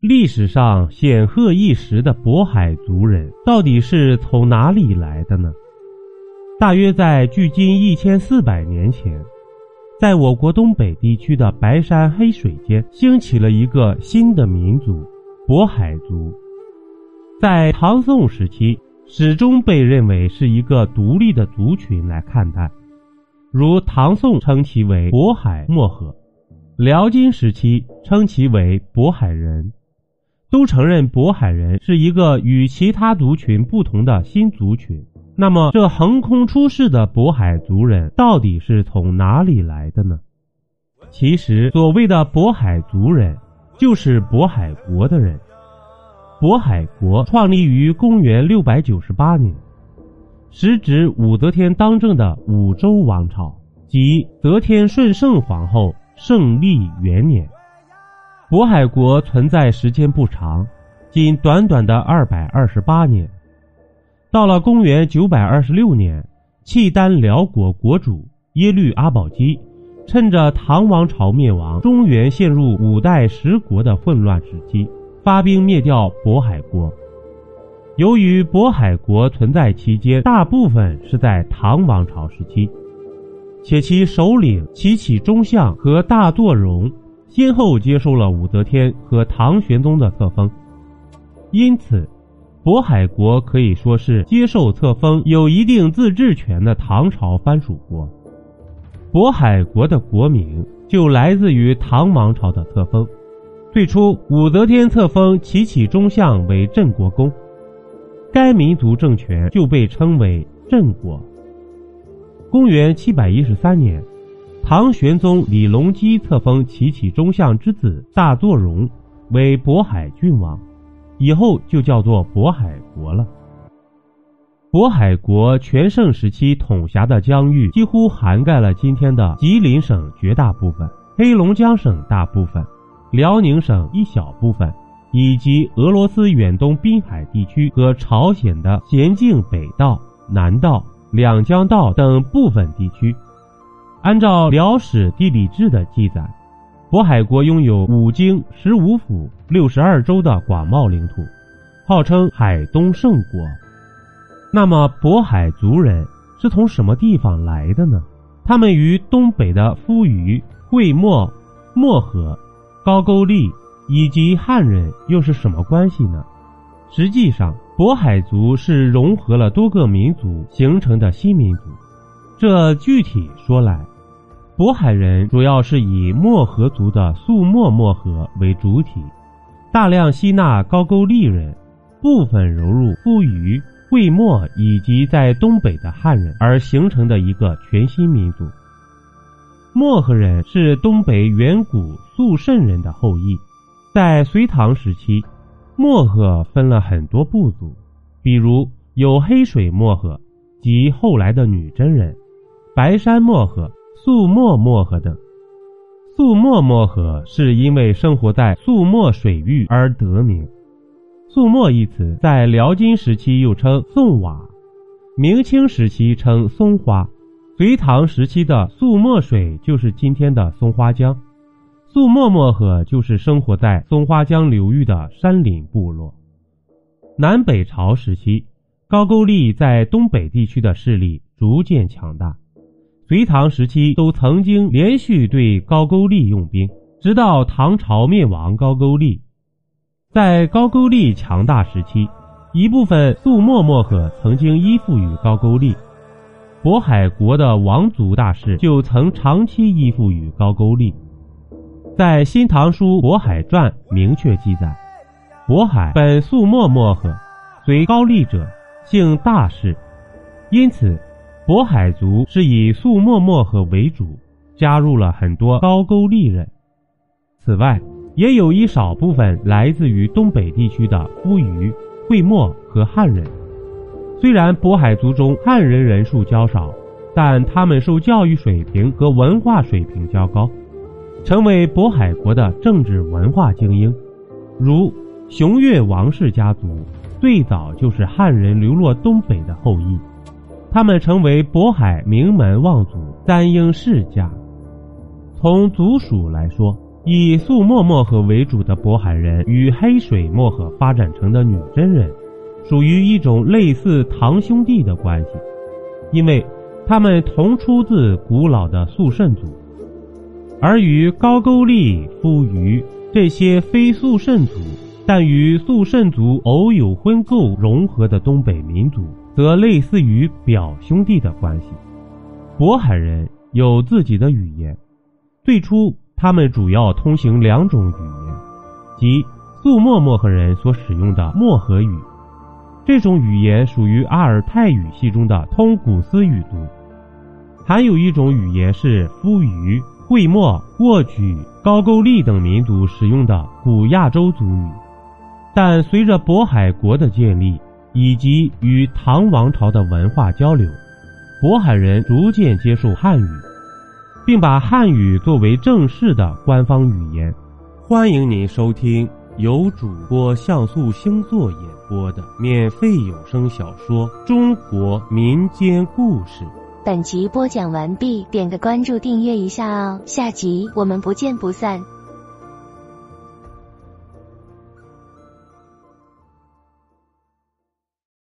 历史上显赫一时的渤海族人到底是从哪里来的呢？大约在距今一千四百年前，在我国东北地区的白山黑水间，兴起了一个新的民族——渤海族。在唐宋时期，始终被认为是一个独立的族群来看待，如唐宋称其为渤海漠河，辽金时期称其为渤海人。都承认渤海人是一个与其他族群不同的新族群。那么，这横空出世的渤海族人到底是从哪里来的呢？其实，所谓的渤海族人，就是渤海国的人。渤海国创立于公元六百九十八年，时值武则天当政的武周王朝，即则天顺圣皇后圣历元年。渤海国存在时间不长，仅短短的二百二十八年。到了公元九百二十六年，契丹辽国国主耶律阿保机，趁着唐王朝灭亡、中原陷入五代十国的混乱时期，发兵灭掉渤海国。由于渤海国存在期间大部分是在唐王朝时期，且其首领齐启忠相和大作荣。先后接受了武则天和唐玄宗的册封，因此，渤海国可以说是接受册封、有一定自治权的唐朝藩属国。渤海国的国名就来自于唐王朝的册封，最初武则天册封齐启忠相为镇国公，该民族政权就被称为镇国。公元七百一十三年。唐玄宗李隆基册封齐启忠相之子大作荣为渤海郡王，以后就叫做渤海国了。渤海国全盛时期统辖的疆域几乎涵盖了今天的吉林省绝大部分、黑龙江省大部分、辽宁省一小部分，以及俄罗斯远东滨海地区和朝鲜的咸镜北道、南道、两江道等部分地区。按照《辽史地理志》的记载，渤海国拥有五京、十五府、六十二州的广袤领土，号称海东胜国。那么，渤海族人是从什么地方来的呢？他们与东北的夫余、会墨、漠河、高句丽以及汉人又是什么关系呢？实际上，渤海族是融合了多个民族形成的新民族。这具体说来，渤海人主要是以漠河族的粟漠漠河为主体，大量吸纳高句丽人，部分融入夫余、会墨以及在东北的汉人，而形成的一个全新民族。漠河人是东北远古肃慎人的后裔，在隋唐时期，漠河分了很多部族，比如有黑水漠河及后来的女真人、白山漠河。素墨漠河等，素墨漠河是因为生活在素墨水域而得名。素墨一词在辽金时期又称宋瓦，明清时期称松花，隋唐时期的素墨水就是今天的松花江，素墨漠河就是生活在松花江流域的山林部落。南北朝时期，高句丽在东北地区的势力逐渐强大。隋唐时期都曾经连续对高句丽用兵，直到唐朝灭亡高句丽。在高句丽强大时期，一部分粟墨漠河曾经依附于高句丽，渤海国的王族大氏就曾长期依附于高句丽。在《新唐书·渤海传》明确记载：“渤海本粟墨漠河，随高丽者，姓大氏，因此。”渤海族是以粟墨漠河为主，加入了很多高句丽人。此外，也有一少部分来自于东北地区的夫余、会墨和汉人。虽然渤海族中汉人人数较少，但他们受教育水平和文化水平较高，成为渤海国的政治文化精英。如熊岳王氏家族，最早就是汉人流落东北的后裔。他们成为渤海名门望族簪缨世家。从族属来说，以素墨墨河为主的渤海人与黑水墨河发展成的女真人，属于一种类似堂兄弟的关系，因为他们同出自古老的肃慎族。而与高句丽、夫余这些非肃慎族，但与肃慎族偶有婚媾融合的东北民族，则类似于表兄弟的关系。渤海人有自己的语言，最初他们主要通行两种语言，即素墨漠河人所使用的漠河语，这种语言属于阿尔泰语系中的通古斯语族；还有一种语言是夫余。会墨、沃举、高句丽等民族使用的古亚洲族语，但随着渤海国的建立以及与唐王朝的文化交流，渤海人逐渐接受汉语，并把汉语作为正式的官方语言。欢迎您收听由主播像素星座演播的免费有声小说《中国民间故事》。本集播讲完毕，点个关注，订阅一下哦，下集我们不见不散。